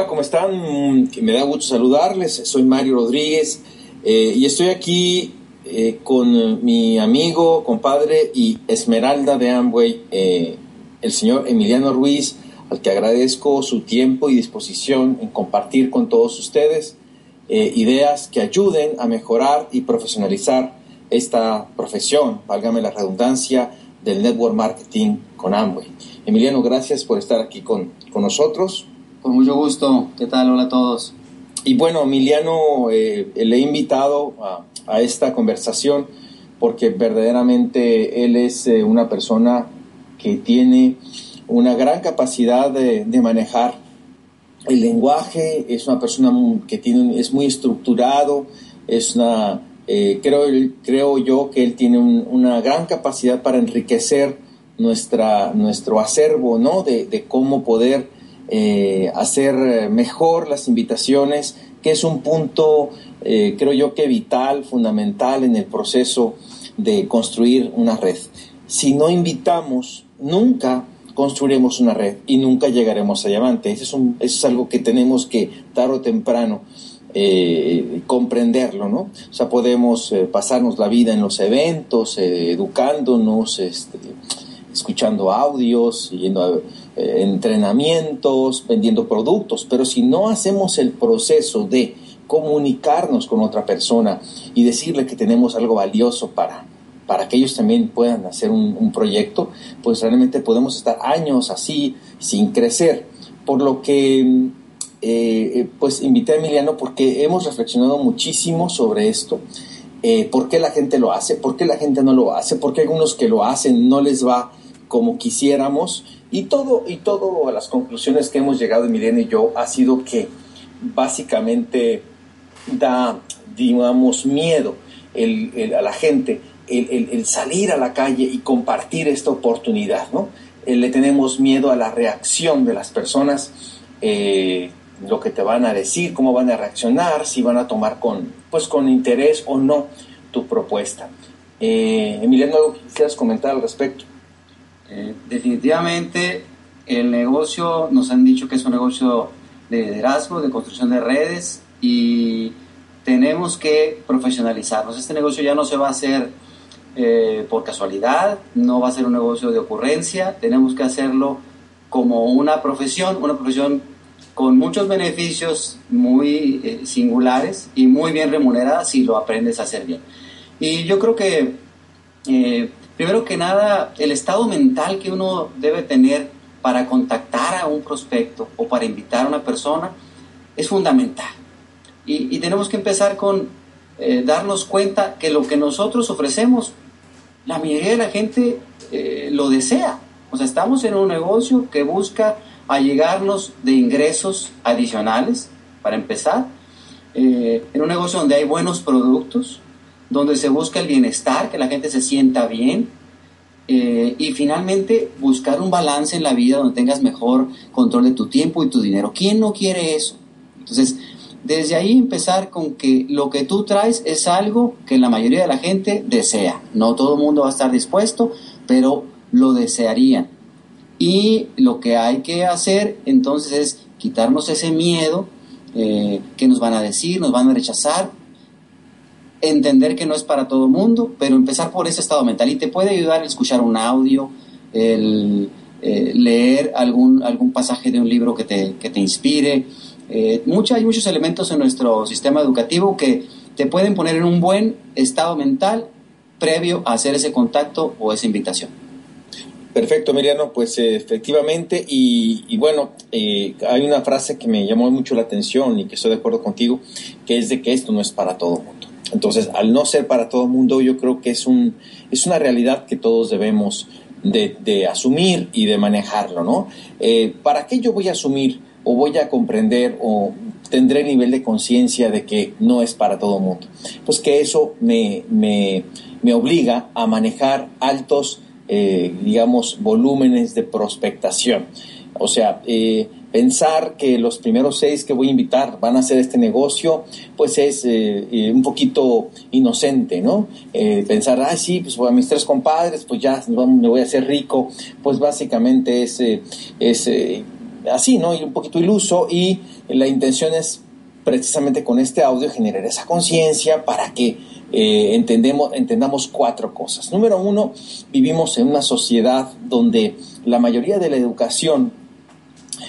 Hola, ¿cómo están? Me da gusto saludarles. Soy Mario Rodríguez eh, y estoy aquí eh, con mi amigo, compadre y Esmeralda de Amway, eh, el señor Emiliano Ruiz, al que agradezco su tiempo y disposición en compartir con todos ustedes ideas que ayuden a mejorar y profesionalizar esta profesión, válgame la redundancia, del network marketing con Amway. Emiliano, gracias por estar aquí con, con nosotros. Con mucho gusto. ¿Qué tal? Hola a todos. Y bueno, Emiliano, eh, le he invitado a, esta conversación porque verdaderamente él es eh, una persona que tiene una gran capacidad de, manejar el lenguaje, es una persona que tiene, es muy estructurado, es una, eh, creo, creo yo que él tiene una gran capacidad para enriquecer nuestra, nuestro acervo, ¿no? De, de cómo poder eh, hacer mejor las invitaciones, que es un punto, eh, creo yo que vital, fundamental en el proceso de construir una red. Si no invitamos, nunca construiremos una red y nunca llegaremos a diamante. Eso es, un, es algo que tenemos que tarde o temprano eh, comprenderlo, ¿no? O sea, podemos pasarnos la vida en los eventos, educándonos, este, escuchando audios, yendo a eh, entrenamientos, vendiendo productos, pero si no hacemos el proceso de comunicarnos con otra persona y decirle que tenemos algo valioso para, para que ellos también puedan hacer un, proyecto, pues realmente podemos estar años así sin crecer. Por lo que, eh, pues invité a Emiliano porque hemos reflexionado muchísimo sobre esto. Eh, ¿Por qué la gente lo hace? ¿Por qué la gente no lo hace? ¿Por qué algunos que lo hacen no les va como quisiéramos? Y todo, y todo a las conclusiones que hemos llegado Emiliano y yo ha sido que básicamente da, digamos, miedo a la gente el, salir a la calle y compartir esta oportunidad, ¿no? Eh, le tenemos miedo a la reacción de las personas, eh, lo que te van a decir, cómo van a reaccionar, si van a tomar con, pues, con interés o no tu propuesta. Eh, Emiliano, ¿algo quisieras comentar al respecto? Eh, definitivamente el negocio, nos han dicho que es un negocio de liderazgo, de construcción de redes y tenemos que profesionalizarnos. Este negocio ya no se va a hacer eh, por casualidad, no va a ser un negocio de ocurrencia, tenemos que hacerlo como una profesión, una profesión con muchos beneficios muy eh, singulares y muy bien remunerada si lo aprendes a hacer bien. Y yo creo que Primero que nada, el estado mental que uno debe tener para contactar a un prospecto o para invitar a una persona es fundamental. Y, tenemos que empezar con eh, darnos cuenta que lo que nosotros ofrecemos, la mayoría de la gente eh, lo desea. O sea, estamos en un negocio que busca allegarnos de ingresos adicionales, para empezar, eh, en un negocio donde hay buenos productos, donde se busca el bienestar, que la gente se sienta bien, eh, y finalmente buscar un balance en la vida donde tengas mejor control de tu tiempo y tu dinero. ¿Quién no quiere eso? Entonces, desde ahí empezar con que lo que tú traes es algo que la mayoría de la gente desea. No todo el mundo va a estar dispuesto, pero lo desearían. Y lo que hay que hacer entonces es quitarnos ese miedo eh, que nos van a decir, nos van a rechazar, entender que no es para todo mundo, pero empezar por ese estado mental. Y te puede ayudar el escuchar un audio, el eh, leer algún, algún pasaje de un libro que te, que te inspire. Eh, hay muchos elementos en nuestro sistema educativo que te pueden poner en un buen estado mental previo a hacer ese contacto o esa invitación. Perfecto, Miriano, pues eh, efectivamente, y, y bueno, hay una frase que me llamó mucho la atención y que estoy de acuerdo contigo, que es de que esto no es para todo mundo. Entonces, al no ser para todo el mundo, yo creo que es, un, es una realidad que todos debemos de, asumir y de manejarlo, ¿no? Eh, ¿Para qué yo voy a asumir o voy a comprender o tendré nivel de conciencia de que no es para todo el mundo? Pues que eso me, me, me obliga a manejar altos, eh, digamos, volúmenes de prospectación. O sea, eh, pensar que los primeros seis que voy a invitar van a hacer este negocio, pues es eh, eh, un poquito inocente, ¿no? Eh, pensar, ah, sí, pues a mis tres compadres, pues ya me voy a hacer rico, pues básicamente es, es así, ¿no? Y un poquito iluso y la intención es precisamente con este audio generar esa conciencia para que eh, entendemos, entendamos cuatro cosas. Número uno, vivimos en una sociedad donde la mayoría de la educación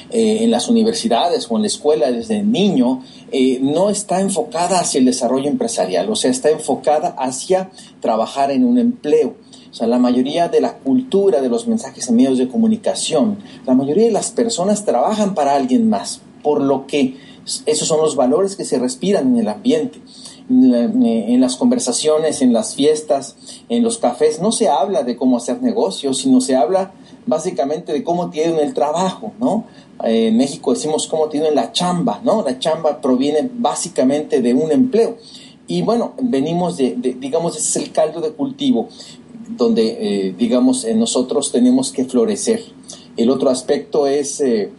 eh, en las universidades o en la escuela desde niño eh, no está enfocada hacia el desarrollo empresarial, o sea, está enfocada hacia trabajar en un empleo. O sea, la mayoría de la cultura de los mensajes en medios de comunicación, la mayoría de las personas trabajan para alguien más, por lo que esos son los valores que se respiran en el ambiente. En las conversaciones, en las fiestas, en los cafés, no se habla de cómo hacer negocios, sino se habla básicamente de cómo tienen el trabajo, ¿no? En México decimos cómo tienen la chamba, ¿no? La chamba proviene básicamente de un empleo. Y bueno, venimos de, digamos, ese es el caldo de cultivo donde, eh, digamos, nosotros tenemos que florecer. El otro aspecto es eh,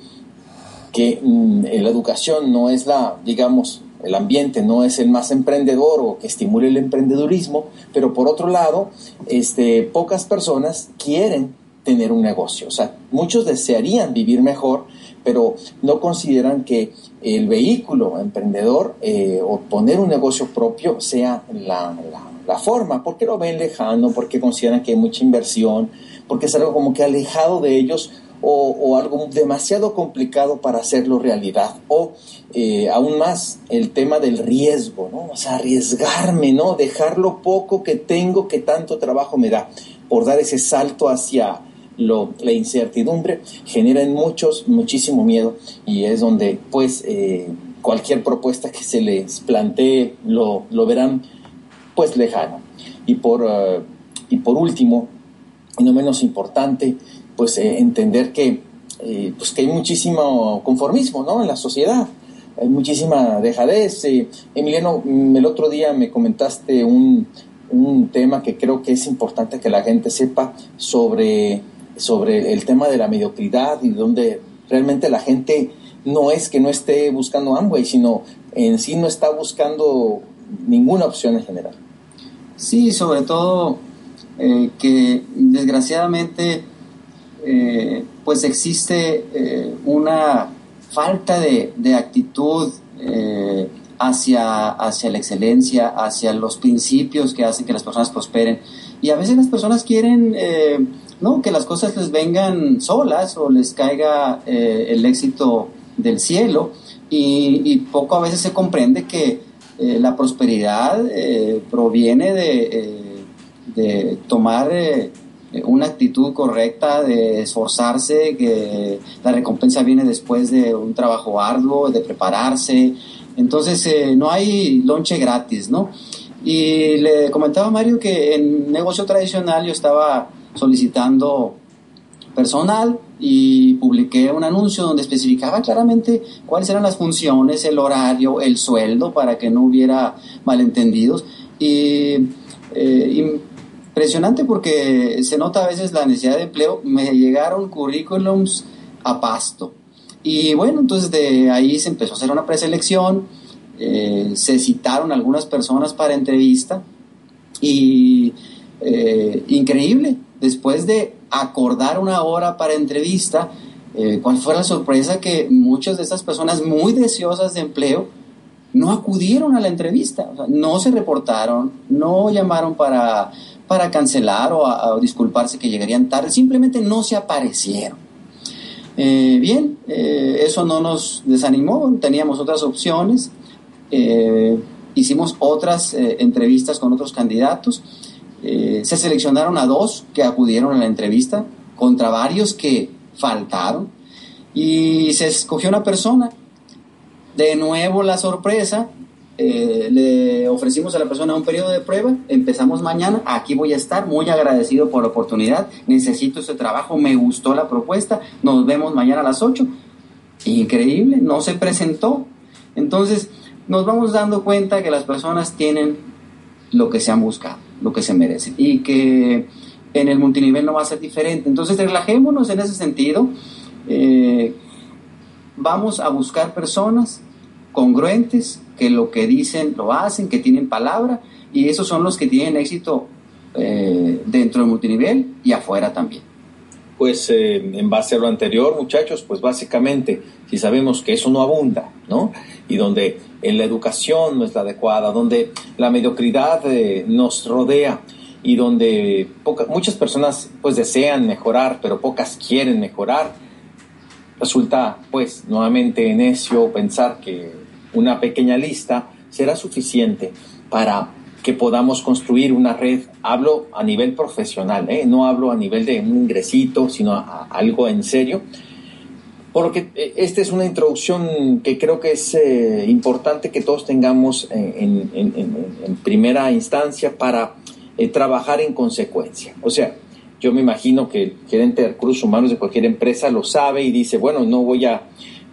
que mm, la educación no es la, digamos, el ambiente no es el más emprendedor o que estimule el emprendedurismo, pero por otro lado, este, pocas personas quieren tener un negocio. O sea, muchos desearían vivir mejor, pero no consideran que el vehículo emprendedor eh, o poner un negocio propio sea la, la, forma, porque lo ven lejano, porque consideran que hay mucha inversión, porque es algo como que alejado de ellos o, algo demasiado complicado para hacerlo realidad. O eh, aún más el tema del riesgo, ¿no? O sea, arriesgarme, ¿no? Dejar lo poco que tengo que tanto trabajo me da por dar ese salto hacia lo, la incertidumbre, genera en muchos muchísimo miedo y es donde pues eh, cualquier propuesta que se les plantee lo, lo verán pues lejano. Y por, eh, y por último, y no menos importante, pues eh, entender que, pues que hay muchísimo conformismo ¿no? en la sociedad, hay muchísima dejadez. Emiliano, mm, el otro día me comentaste un, un, tema que creo que es importante que la gente sepa sobre, sobre el tema de la mediocridad y donde realmente la gente no es que no esté buscando Amway, sino en sí no está buscando ninguna opción en general. Sí, sobre todo que desgraciadamente eh, pues existe eh, una falta de, actitud eh, hacia, hacia la excelencia, hacia los principios que hacen que las personas prosperen. Y a veces las personas quieren ¿no? que las cosas les vengan solas o les caiga el éxito del cielo y, poco a veces se comprende que la prosperidad proviene de, de tomar eh, una actitud correcta de esforzarse, que la recompensa viene después de un trabajo arduo, de prepararse. Entonces, eh, no hay lonche gratis, ¿no? Y le comentaba a Mario que en negocio tradicional yo estaba solicitando personal y publiqué un anuncio donde especificaba claramente cuáles eran las funciones, el horario, el sueldo, para que no hubiera malentendidos. Y, eh, Impresionante porque se nota a veces la necesidad de empleo. Me llegaron currículums a pasto. Y bueno, entonces de ahí se empezó a hacer una preselección, eh, se citaron algunas personas para entrevista y eh, increíble, después de acordar una hora para entrevista, eh, ¿cuál fue la sorpresa? Que muchas de estas personas muy deseosas de empleo no acudieron a la entrevista, no se reportaron, no llamaron para para cancelar o, disculparse que llegarían tarde, simplemente no se aparecieron. Eh, bien, eh, eso no nos desanimó, teníamos otras opciones, hicimos otras entrevistas con otros candidatos, se seleccionaron a dos que acudieron a la entrevista contra varios que faltaron y se escogió una persona. De nuevo la sorpresa, eh, le ofrecimos a la persona un periodo de prueba, empezamos mañana, aquí voy a estar, muy agradecido por la oportunidad, necesito este trabajo, me gustó la propuesta, nos vemos mañana a las 8. Increíble, no se presentó. Entonces, nos vamos dando cuenta que las personas tienen lo que se han buscado, lo que se merecen, y que en el multinivel no va a ser diferente. Entonces, relajémonos en ese sentido. Eh, vamos a buscar personas congruentes, que lo que dicen lo hacen, que tienen palabra, y esos son los que tienen éxito eh, dentro del multinivel y afuera también. pues eh, en base a lo anterior, muchachos, pues básicamente, si sabemos que eso no abunda, ¿no? Y donde la educación no es la adecuada, donde la mediocridad eh, nos rodea y donde muchas personas pues desean mejorar, pero pocas quieren mejorar, resulta pues nuevamente necio pensar que una pequeña lista será suficiente para que podamos construir una red, hablo a nivel profesional, ¿eh? no hablo a nivel de un ingresito, sino a, algo en serio, porque eh, esta es una introducción que creo que es eh, importante que todos tengamos en, primera instancia para trabajar en consecuencia. O sea, yo me imagino que el gerente de recursos humanos de cualquier empresa lo sabe y dice, bueno, no voy a,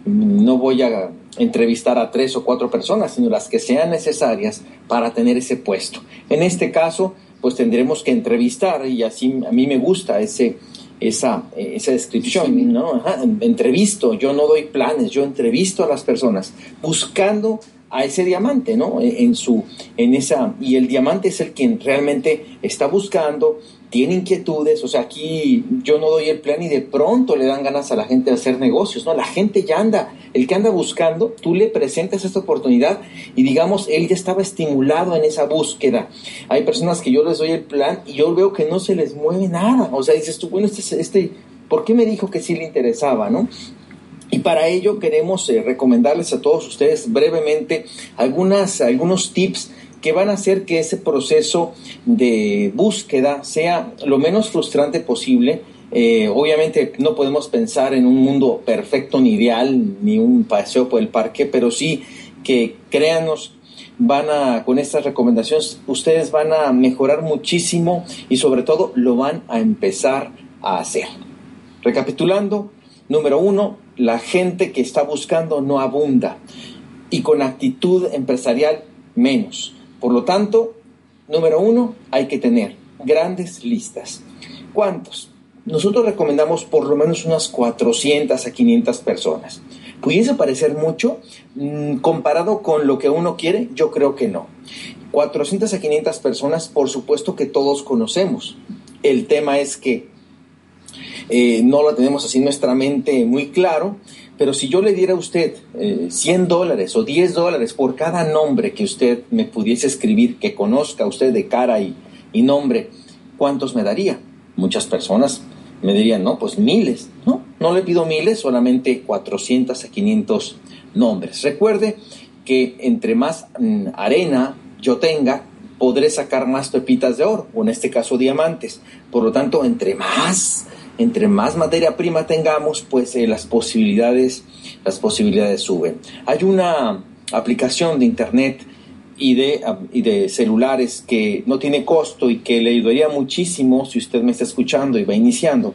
no voy a entrevistar a tres o cuatro personas, sino las que sean necesarias para tener ese puesto. En este caso, pues tendremos que entrevistar y así a mí me gusta ese, esa, esa descripción, ¿no? entrevisto, yo no doy planes, yo entrevisto a las personas buscando a ese diamante, ¿no? En su, en esa, y el diamante es el quien realmente está buscando tiene inquietudes, o sea, aquí yo no doy el plan y de pronto le dan ganas a la gente de hacer negocios, ¿no? La gente ya anda, el que anda buscando, tú le presentas esta oportunidad y digamos, él ya estaba estimulado en esa búsqueda. Hay personas que yo les doy el plan y yo veo que no se les mueve nada, o sea, dices tú, bueno, este, este ¿por qué me dijo que sí le interesaba, no? Y para ello queremos eh, recomendarles a todos ustedes brevemente algunas, algunos tips que van a hacer que ese proceso de búsqueda sea lo menos frustrante posible. Eh, obviamente no podemos pensar en un mundo perfecto ni ideal, ni un paseo por el parque, pero sí que créanos, van a, con estas recomendaciones, ustedes van a mejorar muchísimo y sobre todo lo van a empezar a hacer. Recapitulando, número uno, la gente que está buscando no abunda y con actitud empresarial menos. Por lo tanto, número uno, hay que tener grandes listas. ¿Cuántos? Nosotros recomendamos por lo menos unas 400 a 500 personas. ¿Pudiese parecer mucho? Mm, comparado con lo que uno quiere, yo creo que no. 400 a 500 personas, por supuesto que todos conocemos. El tema es que eh, no lo tenemos así en nuestra mente muy claro pero si yo le diera a usted 100 eh, dólares o 10 dólares por cada nombre que usted me pudiese escribir, que conozca usted de cara y, y nombre, ¿cuántos me daría? Muchas personas me dirían, no, pues miles. No, no le pido miles, solamente 400 a 500 nombres. Recuerde que entre más mm, arena yo tenga, podré sacar más pepitas de oro, o en este caso diamantes. Por lo tanto, entre más entre más materia prima tengamos, pues eh, las posibilidades, las posibilidades suben. Hay una aplicación de internet y de, y de celulares que no tiene costo y que le ayudaría muchísimo si usted me está escuchando y va iniciando,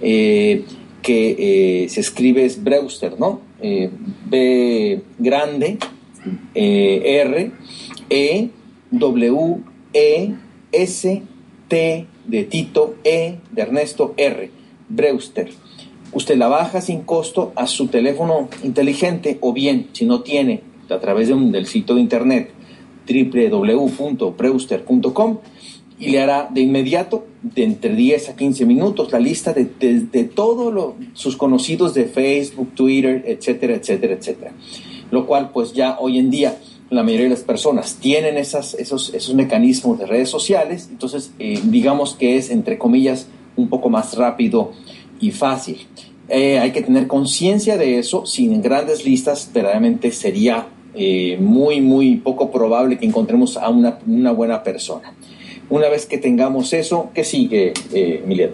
eh, que eh, se escribe es Brewster, ¿no? B grande, R, E, W, E, S, T de Tito, E de Ernesto, R. Brewster. Usted la baja sin costo a su teléfono inteligente o bien, si no tiene, a través de un, del sitio de internet www.brewster.com y le hará de inmediato, de entre 10 a 15 minutos, la lista de, todos sus conocidos de Facebook, Twitter, etcétera, etcétera, etcétera. Lo cual, pues ya hoy en día, la mayoría de las personas tienen esas, esos, esos mecanismos de redes sociales, entonces eh, digamos que es, entre comillas, un poco más rápido y fácil. Eh, hay que tener conciencia de eso, sin grandes listas verdaderamente sería eh, muy, muy poco probable que encontremos a una, buena persona. Una vez que tengamos eso, ¿qué sigue, eh,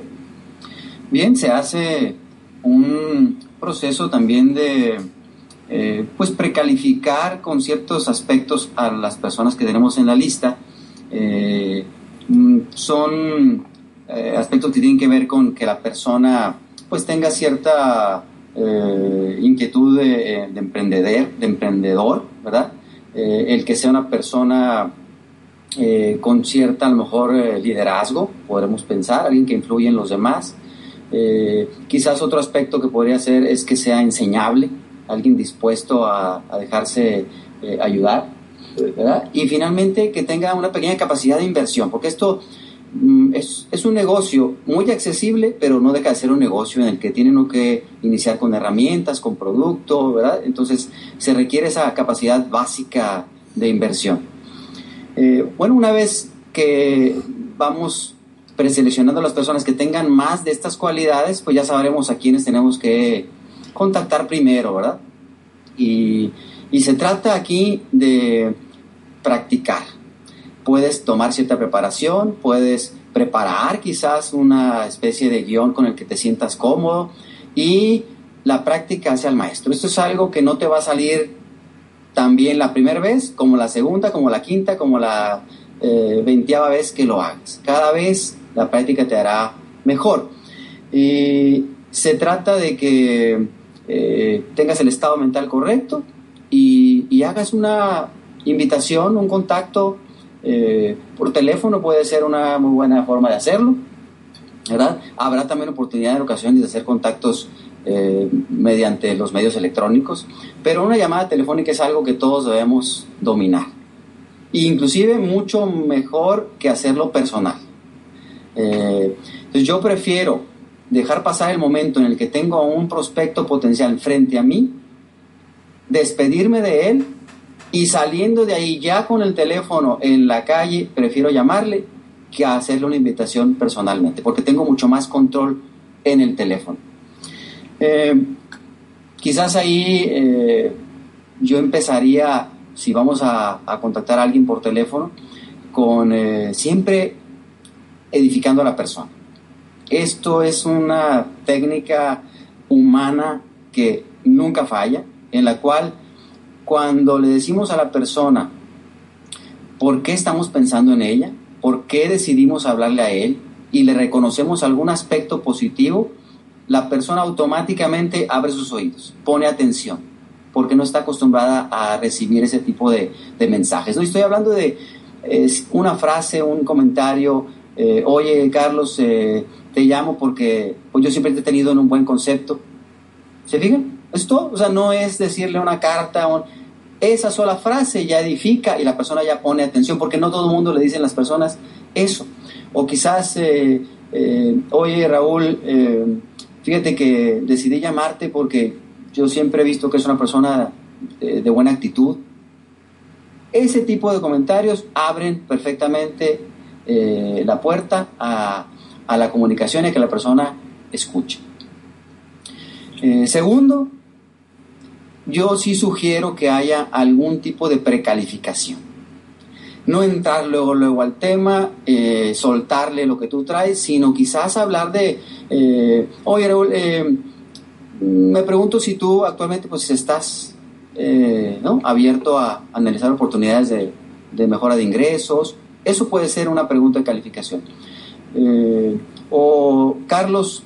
Bien, se hace un proceso también de eh, pues precalificar con ciertos aspectos a las personas que tenemos en la lista. Mm, son eh, aspectos que tienen que ver con que la persona pues tenga cierta eh, inquietud de, eh, de, emprender, de emprendedor, ¿verdad? el que sea una persona con cierta, a lo mejor, liderazgo, podremos pensar, alguien que influye en los demás. quizás otro aspecto que podría ser es que sea enseñable, alguien dispuesto a, a dejarse ayudar, ¿verdad? Y finalmente que tenga una pequeña capacidad de inversión, porque esto es, es, un negocio muy accesible, pero no deja de ser un negocio en el que tienen que iniciar con herramientas, con producto, ¿verdad? Entonces se requiere esa capacidad básica de inversión. Eh, bueno, una vez que vamos preseleccionando a las personas que tengan más de estas cualidades, pues ya sabremos a quiénes tenemos que contactar primero, ¿verdad? Y, y se trata aquí de practicar. Puedes tomar cierta preparación, puedes preparar quizás una especie de guion con el que te sientas cómodo y la práctica hace al maestro. Esto es algo que no te va a salir tan bien la primera vez como la segunda, como la quinta, como la eh, veintiava vez que lo hagas. Cada vez la práctica te hará mejor. Y se trata de que eh, tengas el estado mental correcto y, hagas una invitación, un contacto eh, por teléfono, puede ser una muy buena forma de hacerlo. ¿verdad? Habrá también oportunidad en ocasiones de hacer contactos eh, mediante los medios electrónicos, pero una llamada telefónica es algo que todos debemos dominar. Inclusive mucho mejor que hacerlo personal. Eh, entonces yo prefiero dejar pasar el momento en el que tengo a un prospecto potencial frente a mí, despedirme de él y saliendo de ahí ya con el teléfono en la calle, prefiero llamarle que hacerle una invitación personalmente, porque tengo mucho más control en el teléfono. Eh, quizás ahí eh, yo empezaría, si vamos a, contactar a alguien por teléfono, con eh, siempre edificando a la persona. Esto es una técnica humana que nunca falla, en la cual cuando le decimos a la persona por qué estamos pensando en ella, por qué decidimos hablarle a él y le reconocemos algún aspecto positivo, la persona automáticamente abre sus oídos, pone atención, porque no está acostumbrada a recibir ese tipo de, mensajes. No estoy hablando de una frase, un comentario, eh, oye Carlos, eh, te llamo porque pues, yo siempre te he tenido en un buen concepto. ¿Se fijan? Esto, o sea, no es decirle una carta, esa sola frase ya edifica y la persona ya pone atención, porque no todo el mundo le dicen las personas eso. O quizás, eh, eh, oye Raúl, eh, fíjate que decidí llamarte porque yo siempre he visto que es una persona de, buena actitud. Ese tipo de comentarios abren perfectamente la puerta a, a, la comunicación y a que la persona escuche. segundo, yo sí sugiero que haya algún tipo de precalificación. No entrar luego, luego al tema, eh, soltarle lo que tú traes, sino quizás hablar de, eh, oye eh, me pregunto si tú actualmente pues estás ¿no? abierto a analizar oportunidades de, de, mejora de ingresos. Eso puede ser una pregunta de calificación. o Carlos,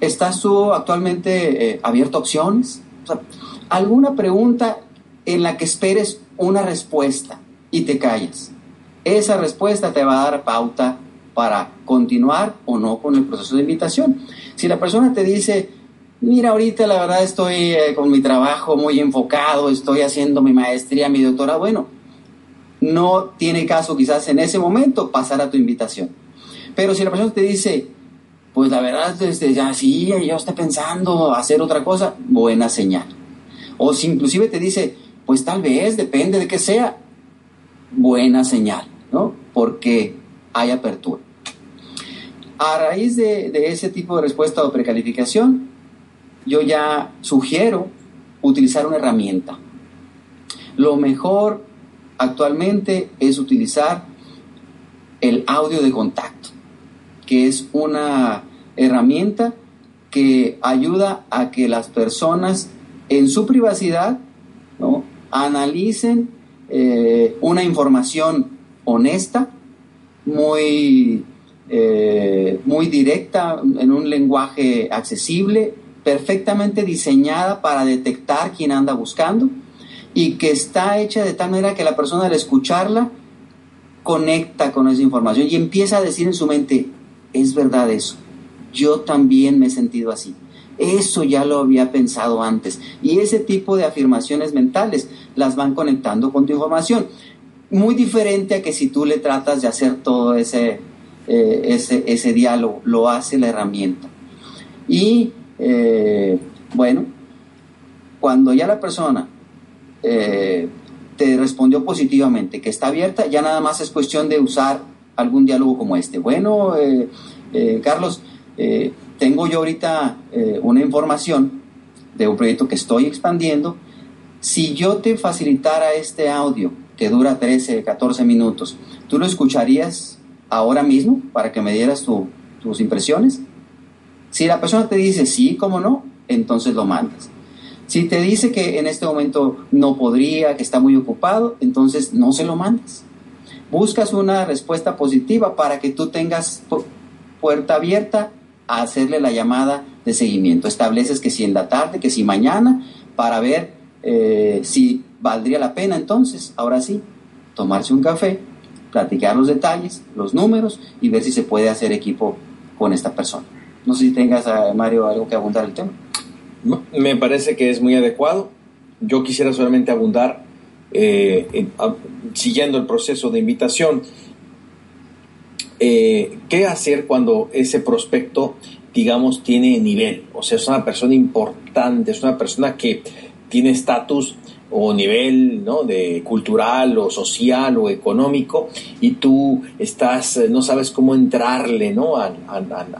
¿estás tú actualmente abierto a opciones? Alguna pregunta en la que esperes una respuesta y te calles. Esa respuesta te va a dar pauta para continuar o no con el proceso de invitación. Si la persona te dice, mira, ahorita la verdad estoy eh, con mi trabajo muy enfocado, estoy haciendo mi maestría, mi doctora, bueno, no tiene caso quizás en ese momento pasar a tu invitación. Pero si la persona te dice, pues la verdad, desde ya sí, ya está pensando hacer otra cosa, buena señal. O si inclusive te dice, pues tal vez, depende de qué sea, buena señal, ¿no? Porque hay apertura. A raíz de, de ese tipo de respuesta o precalificación, yo ya sugiero utilizar una herramienta. Lo mejor actualmente es utilizar el audio de contacto que es una herramienta que ayuda a que las personas en su privacidad ¿no? analicen eh, una información honesta, muy, eh, muy directa, en un lenguaje accesible, perfectamente diseñada para detectar quién anda buscando y que está hecha de tal manera que la persona al escucharla conecta con esa información y empieza a decir en su mente, es verdad eso. Yo también me he sentido así. Eso ya lo había pensado antes. Y ese tipo de afirmaciones mentales las van conectando con tu información. muy diferente a que si tú le tratas de hacer todo ese, eh, ese, ese, diálogo, lo hace la herramienta. Y eh, bueno, cuando ya la persona eh, te respondió positivamente, que está abierta, ya nada más es cuestión de usar algún diálogo como este. Bueno, Carlos, tengo yo ahorita una información de un proyecto que estoy expandiendo. Si yo te facilitara este audio, que dura 13, 14 minutos, ¿tú lo escucharías ahora mismo para que me dieras tus impresiones? Si la persona te dice sí, ¿cómo no? Entonces lo mandas. Si te dice que en este momento no podría, que está muy ocupado, entonces no se lo mandas. Buscas una respuesta positiva para que tú tengas puerta abierta a hacerle la llamada de seguimiento. Estableces que si en la tarde, que si mañana, para ver eh, si valdría la pena entonces, ahora sí, tomarse un café, platicar los detalles, los números y ver si se puede hacer equipo con esta persona. No sé si tengas, eh, Mario, algo que abundar el tema. Me parece que es muy adecuado. Yo quisiera solamente abundar, eh, siguiendo el proceso de invitación, eh, qué hacer cuando ese prospecto, digamos, tiene nivel. O sea, es una persona importante, es una persona que tiene estatus o nivel ¿no? de cultural o social o económico y tú estás no sabes cómo entrarle ¿no? a,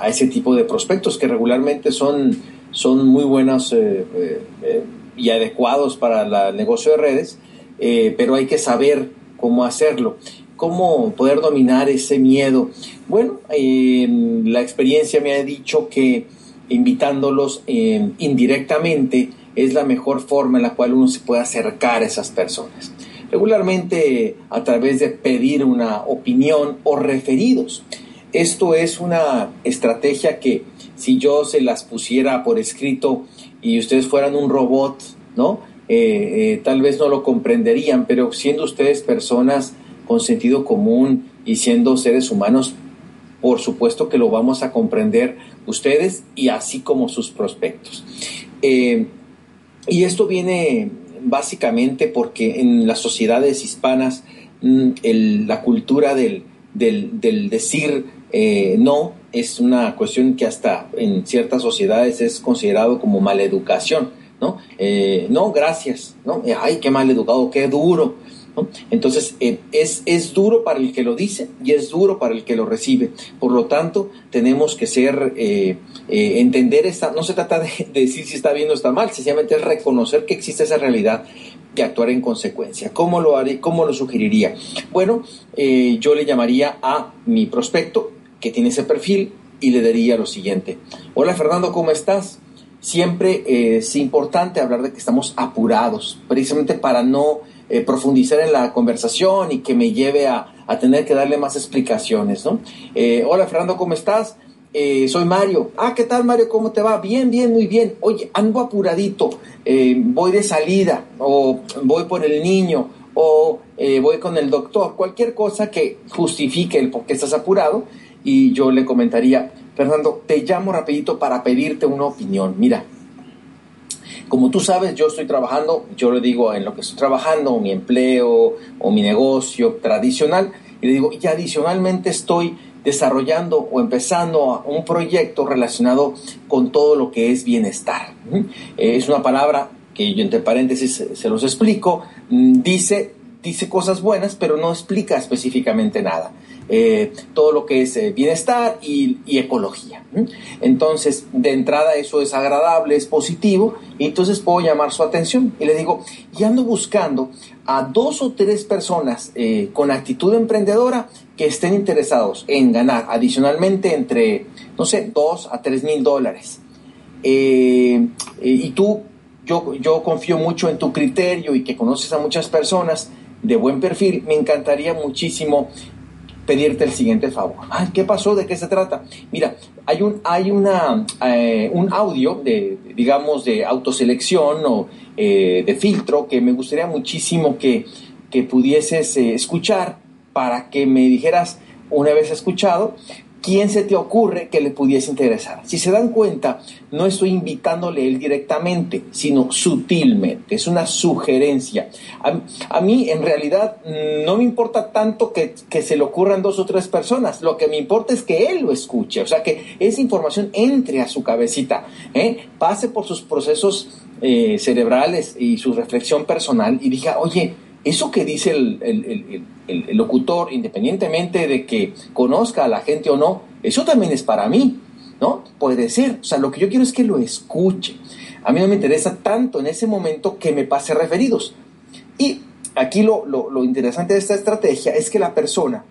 ese tipo de prospectos que regularmente son, son muy buenos eh, eh, y adecuados para el negocio de redes eh, pero hay que saber cómo hacerlo cómo poder dominar ese miedo bueno la experiencia me ha dicho que invitándolos indirectamente es la mejor forma en la cual uno se puede acercar a esas personas. Regularmente a través de pedir una opinión o referidos. Esto es una estrategia que si yo se las pusiera por escrito y ustedes fueran un robot, ¿no? Eh, eh, tal vez no lo comprenderían, pero siendo ustedes personas con sentido común y siendo seres humanos, por supuesto que lo vamos a comprender ustedes y así como sus prospectos. Eh, y esto viene básicamente porque en las sociedades hispanas mm, la cultura del, decir no es una cuestión que hasta en ciertas sociedades es considerado como maleducación, ¿no? Eh, no, gracias, ¿no? Ay, qué maleducado, qué duro. Entonces, eh, es, es, duro para el que lo dice y es duro para el que lo recibe. Por lo tanto, tenemos que ser, eh, eh, entender esta, no se trata de, decir si está bien o está mal, sencillamente es reconocer que existe esa realidad y actuar en consecuencia. ¿Cómo lo haré? ¿Cómo lo sugeriría? Bueno, yo le llamaría a mi prospecto que tiene ese perfil y le diría lo siguiente. Hola Fernando, ¿cómo estás? Siempre es importante hablar de que estamos apurados, precisamente para no eh, profundizar en la conversación y que me lleve a, tener que darle más explicaciones, ¿no? Eh, hola Fernando, ¿cómo estás? Eh, soy Mario. Ah, ¿qué tal Mario? ¿Cómo te va? Bien, bien, muy bien. Oye, ando apuradito. voy de salida o voy por el niño o voy con el doctor. Cualquier cosa que justifique el por qué estás apurado. Y yo le comentaría, Fernando, te llamo rapidito para pedirte una opinión. Mira, como tú sabes, yo estoy trabajando, yo le digo en lo que estoy trabajando, mi empleo o mi negocio tradicional, y le digo, y adicionalmente estoy desarrollando o empezando un proyecto relacionado con todo lo que es bienestar. Es una palabra que yo entre paréntesis se los explico, mm, dice, dice cosas buenas, pero no explica específicamente nada. Eh, todo lo que es eh, bienestar y, ecología. Entonces, de entrada eso es agradable, es positivo, y entonces puedo llamar su atención y le digo, y ando buscando a dos o tres personas eh, con actitud emprendedora que estén interesados en ganar adicionalmente entre, no sé, dos a tres mil dólares. y tú, yo, yo confío mucho en tu criterio y que conoces a muchas personas de buen perfil, me encantaría muchísimo pedirte el siguiente favor. ¿Qué pasó? ¿De qué se trata? Mira, hay un, hay una, eh, un audio de, digamos, de autoselección o eh, de filtro que me gustaría muchísimo que, que pudieses eh, escuchar para que me dijeras, una vez escuchado, ¿quién se te ocurre que le pudiese interesar? Si se dan cuenta, no estoy invitándole él directamente, sino sutilmente, es una sugerencia. A, mí, en realidad, no me importa tanto que, se le ocurran dos o tres personas, lo que me importa es que él lo escuche, o sea, que esa información entre a su cabecita, ¿eh? pase por sus procesos eh, cerebrales y su reflexión personal y diga, oye, eso que dice el, locutor, independientemente de que conozca a la gente o no, eso también es para mí, ¿no? Puede ser. O sea, lo que yo quiero es que lo escuche. A mí no me interesa tanto en ese momento que me pase referidos. Y aquí lo, lo interesante de esta estrategia es que la persona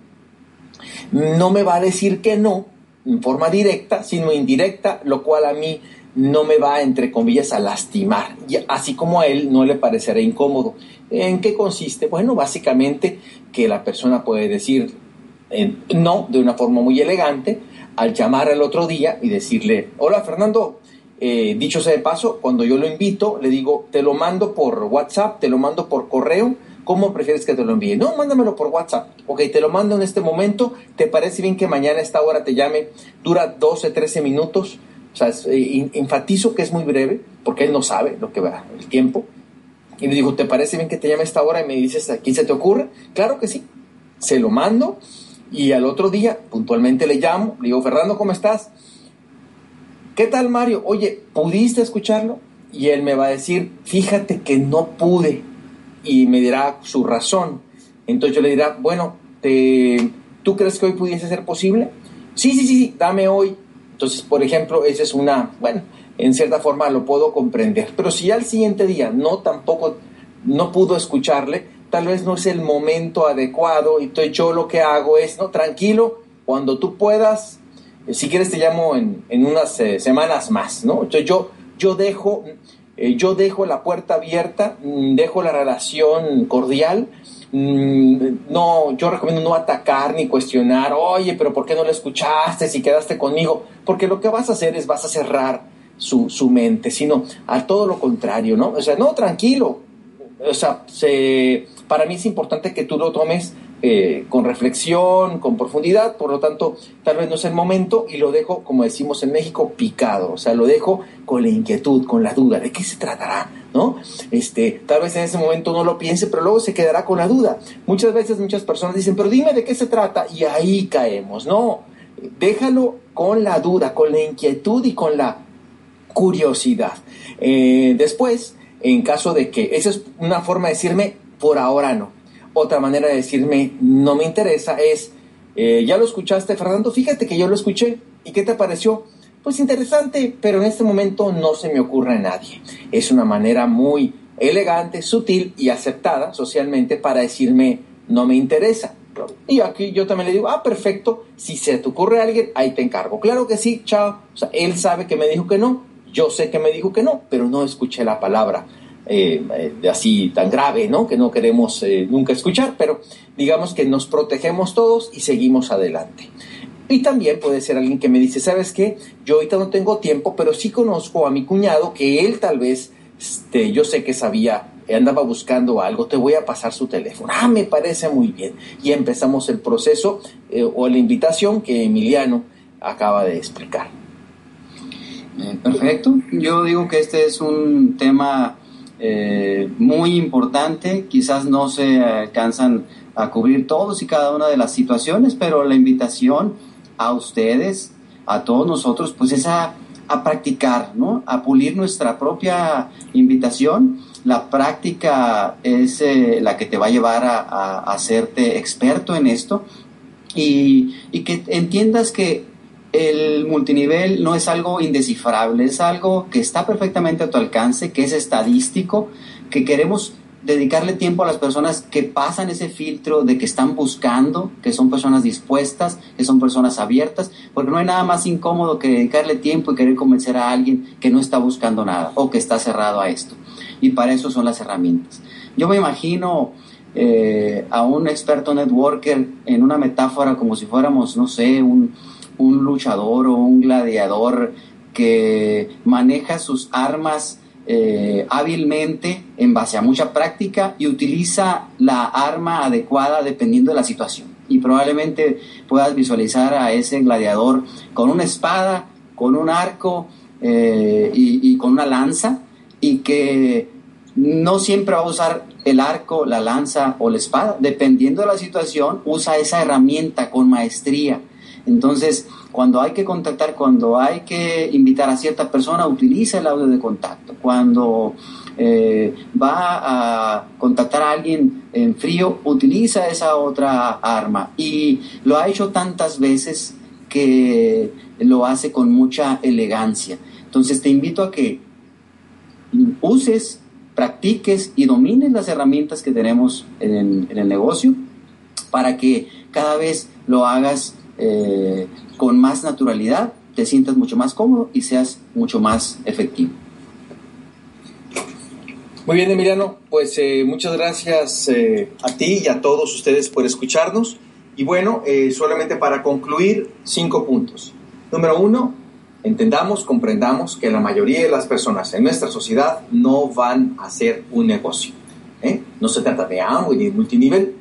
no me va a decir que no en forma directa, sino indirecta, lo cual a mí no me va, entre comillas, a lastimar, así como a él no le parecerá incómodo. ¿En qué consiste? Bueno, básicamente que la persona puede decir no de una forma muy elegante al llamar al otro día y decirle, hola Fernando, eh, dicho sea de paso, cuando yo lo invito, le digo, te lo mando por WhatsApp, te lo mando por correo, ¿cómo prefieres que te lo envíe? No, mándamelo por WhatsApp. Ok, te lo mando en este momento, ¿te parece bien que mañana a esta hora te llame? Dura 12, 13 minutos o sea, eh, enfatizo que es muy breve, porque él no sabe lo que va, el tiempo. Y le digo, ¿te parece bien que te llame a esta hora? Y me dices, ¿a quién se te ocurre? Claro que sí. Se lo mando y al otro día, puntualmente le llamo, le digo, Fernando, ¿cómo estás? ¿Qué tal, Mario? Oye, ¿pudiste escucharlo? Y él me va a decir, fíjate que no pude. Y me dirá su razón. Entonces yo le dirá, bueno, te, ¿tú crees que hoy pudiese ser posible? Sí, sí, sí, sí, dame hoy entonces, por ejemplo, esa es una, bueno, en cierta forma lo puedo comprender. Pero si al siguiente día no tampoco, no pudo escucharle, tal vez no es el momento adecuado. Y entonces yo lo que hago es, no, tranquilo, cuando tú puedas, eh, si quieres te llamo en, unas eh, semanas más, ¿no? Entonces yo, yo dejo, eh, yo dejo la puerta abierta, mm, dejo la relación cordial no, yo recomiendo no atacar ni cuestionar, oye, pero ¿por qué no lo escuchaste si quedaste conmigo? Porque lo que vas a hacer es vas a cerrar su, su mente, sino a todo lo contrario, ¿no? O sea, no, tranquilo. O sea, se, para mí es importante que tú lo tomes eh, con reflexión, con profundidad, por lo tanto, tal vez no es el momento y lo dejo, como decimos en México, picado, o sea, lo dejo con la inquietud, con la duda, ¿de qué se tratará? ¿No? Este, tal vez en ese momento no lo piense, pero luego se quedará con la duda. Muchas veces muchas personas dicen, pero dime de qué se trata, y ahí caemos, no, déjalo con la duda, con la inquietud y con la curiosidad. Eh, después, en caso de que, esa es una forma de decirme, por ahora no otra manera de decirme no me interesa es, eh, ya lo escuchaste Fernando, fíjate que yo lo escuché y ¿qué te pareció? Pues interesante, pero en este momento no se me ocurre a nadie. Es una manera muy elegante, sutil y aceptada socialmente para decirme no me interesa. Y aquí yo también le digo, ah, perfecto, si se te ocurre a alguien, ahí te encargo. Claro que sí, chao. O sea, él sabe que me dijo que no, yo sé que me dijo que no, pero no escuché la palabra. Eh, eh, así tan grave, ¿no? Que no queremos eh, nunca escuchar, pero digamos que nos protegemos todos y seguimos adelante. Y también puede ser alguien que me dice, ¿sabes qué? Yo ahorita no tengo tiempo, pero sí conozco a mi cuñado que él tal vez, este, yo sé que sabía, andaba buscando algo, te voy a pasar su teléfono. Ah, me parece muy bien. Y empezamos el proceso o la invitación que Emiliano acaba de explicar. perfecto. Yo digo que este es un tema eh, muy importante. Quizás no se alcanzan a cubrir todos y cada una de las situaciones, pero la invitación a ustedes, a todos nosotros, pues es a, practicar, ¿no? A pulir nuestra propia invitación. La práctica es eh, la que te va a llevar a, hacerte experto en esto y, y que entiendas que el multinivel no es algo indescifrable, es algo que está perfectamente a tu alcance, que es estadístico, que queremos dedicarle tiempo a las personas que pasan ese filtro de que están buscando, que son personas dispuestas, que son personas abiertas, porque no hay nada más incómodo que dedicarle tiempo y querer convencer a alguien que no está buscando nada o que está cerrado a esto. Y para eso son las herramientas. Yo me imagino eh, a un experto networker en una metáfora como si fuéramos, no sé, un, un luchador o un gladiador que maneja sus armas eh, hábilmente en base a mucha práctica y utiliza la arma adecuada dependiendo de la situación. y probablemente puedas visualizar a ese gladiador con una espada, con un arco eh, y, con una lanza y que no siempre va a usar el arco, la lanza o la espada, dependiendo de la situación, usa esa herramienta con maestría. Entonces, cuando hay que contactar, cuando hay que invitar a cierta persona, utiliza el audio de contacto. Cuando eh, va a contactar a alguien en frío, utiliza esa otra arma. Y lo ha hecho tantas veces que lo hace con mucha elegancia. Entonces te invito a que uses, practiques y domines las herramientas que tenemos en, el negocio para que cada vez lo hagas eh, con más naturalidad, te sientas mucho más cómodo y seas mucho más efectivo. Muy bien, Emiliano, pues eh, muchas gracias eh, a ti y a todos ustedes por escucharnos. Y bueno, solamente para concluir, cinco puntos. Número uno, entendamos, comprendamos que la mayoría de las personas en nuestra sociedad no van a hacer un negocio. No se trata de Amway ni de multinivel,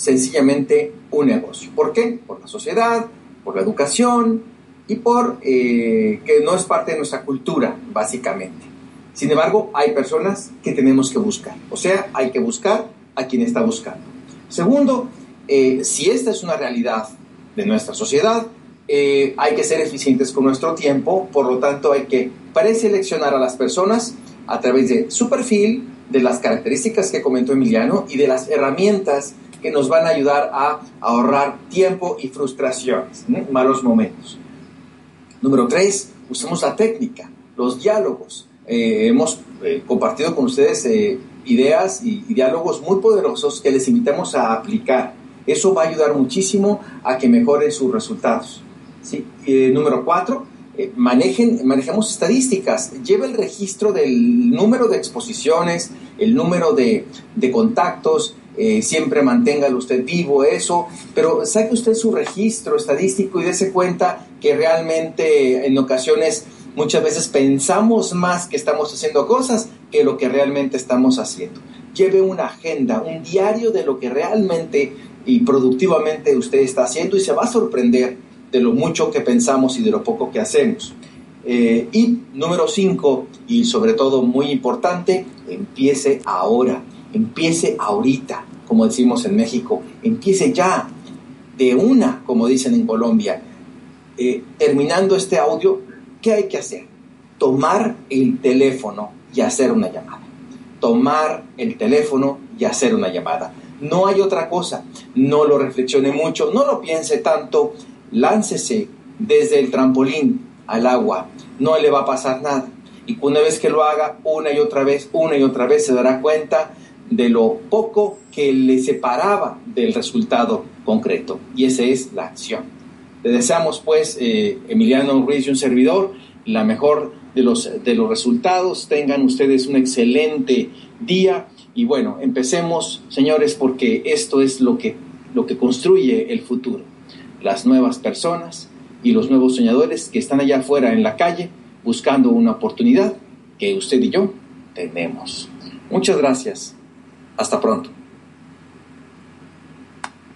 sencillamente un negocio. ¿Por qué? Por la sociedad, por la educación y por que no es parte de nuestra cultura, básicamente. Sin embargo, hay personas que tenemos que buscar. O sea, hay que buscar a quien está buscando. Segundo, eh, si esta es una realidad de nuestra sociedad, eh, hay que ser eficientes con nuestro tiempo, por lo tanto hay que preseleccionar a las personas a través de su perfil, de las características que comentó Emiliano y de las herramientas que nos van a ayudar a ahorrar tiempo y frustraciones, malos momentos. Número tres, usemos la técnica, los diálogos. Eh, hemos eh, compartido con ustedes eh, ideas y, diálogos muy poderosos que les invitamos a aplicar. Eso va a ayudar muchísimo a que mejoren sus resultados. ¿sí? número cuatro, manejen, manejemos estadísticas. Lleve el registro del número de exposiciones, el número de, de contactos, siempre manténgalo usted vivo eso, pero saque usted su registro estadístico y dése cuenta que realmente en ocasiones Muchas veces pensamos más que estamos haciendo cosas que lo que realmente estamos haciendo. Lleve una agenda, un diario de lo que realmente y productivamente usted está haciendo y se va a sorprender de lo mucho que pensamos y de lo poco que hacemos. Eh, y número cinco, y sobre todo muy importante, empiece ahora, empiece ahorita, como decimos en México, empiece ya, de una, como dicen en Colombia. Eh, terminando este audio, ¿Qué hay que hacer? Tomar el teléfono y hacer una llamada. Tomar el teléfono y hacer una llamada. No hay otra cosa. No lo reflexione mucho, no lo piense tanto. Láncese desde el trampolín al agua. No le va a pasar nada. Y una vez que lo haga una y otra vez, una y otra vez, se dará cuenta de lo poco que le separaba del resultado concreto. Y esa es la acción. Le deseamos pues, eh, Emiliano Ruiz y un servidor, la mejor de los, de los resultados. Tengan ustedes un excelente día. Y bueno, empecemos, señores, porque esto es lo que, lo que construye el futuro. Las nuevas personas y los nuevos soñadores que están allá afuera en la calle buscando una oportunidad que usted y yo tenemos. Muchas gracias. Hasta pronto.